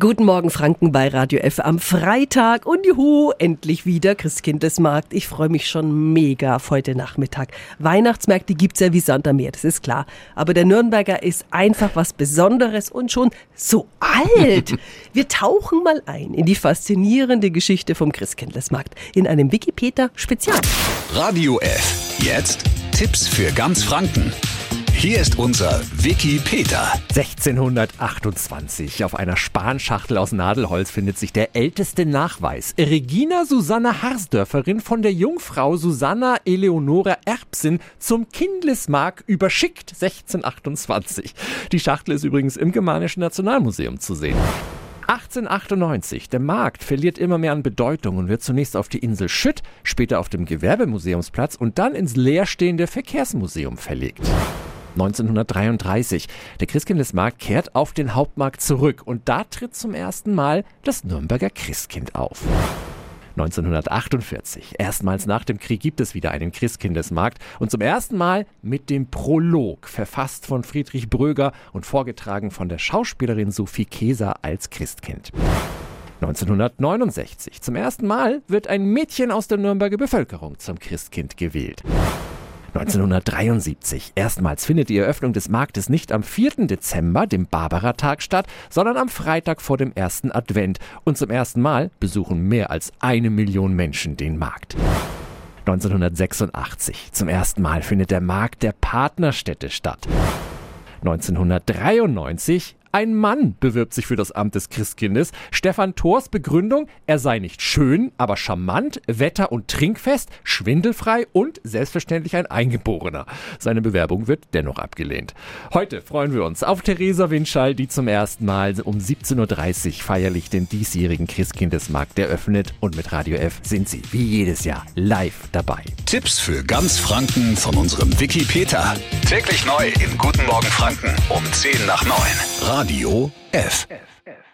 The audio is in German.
Guten Morgen Franken bei Radio F am Freitag und juhu, endlich wieder Christkindlesmarkt. Ich freue mich schon mega auf heute Nachmittag. Weihnachtsmärkte gibt's ja wie Sand am Meer, das ist klar. Aber der Nürnberger ist einfach was Besonderes und schon so alt. Wir tauchen mal ein in die faszinierende Geschichte vom Christkindlesmarkt in einem Wikipedia-Spezial. Radio F. Jetzt Tipps für ganz Franken. Hier ist unser Wiki Peter. 1628. Auf einer Spanschachtel aus Nadelholz findet sich der älteste Nachweis. Regina Susanna Harsdörferin von der Jungfrau Susanna Eleonora Erbsen zum Kindlesmark überschickt 1628. Die Schachtel ist übrigens im Germanischen Nationalmuseum zu sehen. 1898. Der Markt verliert immer mehr an Bedeutung und wird zunächst auf die Insel Schütt, später auf dem Gewerbemuseumsplatz und dann ins leerstehende Verkehrsmuseum verlegt. 1933. Der Christkindlesmarkt kehrt auf den Hauptmarkt zurück und da tritt zum ersten Mal das Nürnberger Christkind auf. 1948. Erstmals nach dem Krieg gibt es wieder einen Christkindesmarkt und zum ersten Mal mit dem Prolog, verfasst von Friedrich Bröger und vorgetragen von der Schauspielerin Sophie Keser als Christkind. 1969. Zum ersten Mal wird ein Mädchen aus der Nürnberger Bevölkerung zum Christkind gewählt. 1973. Erstmals findet die Eröffnung des Marktes nicht am 4. Dezember, dem Barbara-Tag, statt, sondern am Freitag vor dem ersten Advent. Und zum ersten Mal besuchen mehr als eine Million Menschen den Markt. 1986. Zum ersten Mal findet der Markt der Partnerstädte statt. 1993 ein Mann bewirbt sich für das Amt des Christkindes. Stefan Thors Begründung, er sei nicht schön, aber charmant, wetter- und trinkfest, schwindelfrei und selbstverständlich ein Eingeborener. Seine Bewerbung wird dennoch abgelehnt. Heute freuen wir uns auf Theresa Winschall, die zum ersten Mal um 17.30 Uhr feierlich den diesjährigen Christkindesmarkt eröffnet. Und mit Radio F sind sie wie jedes Jahr live dabei. Tipps für ganz Franken von unserem Wiki Peter. Täglich neu im Guten Morgen Franken um 10 nach 9. Radio F. F.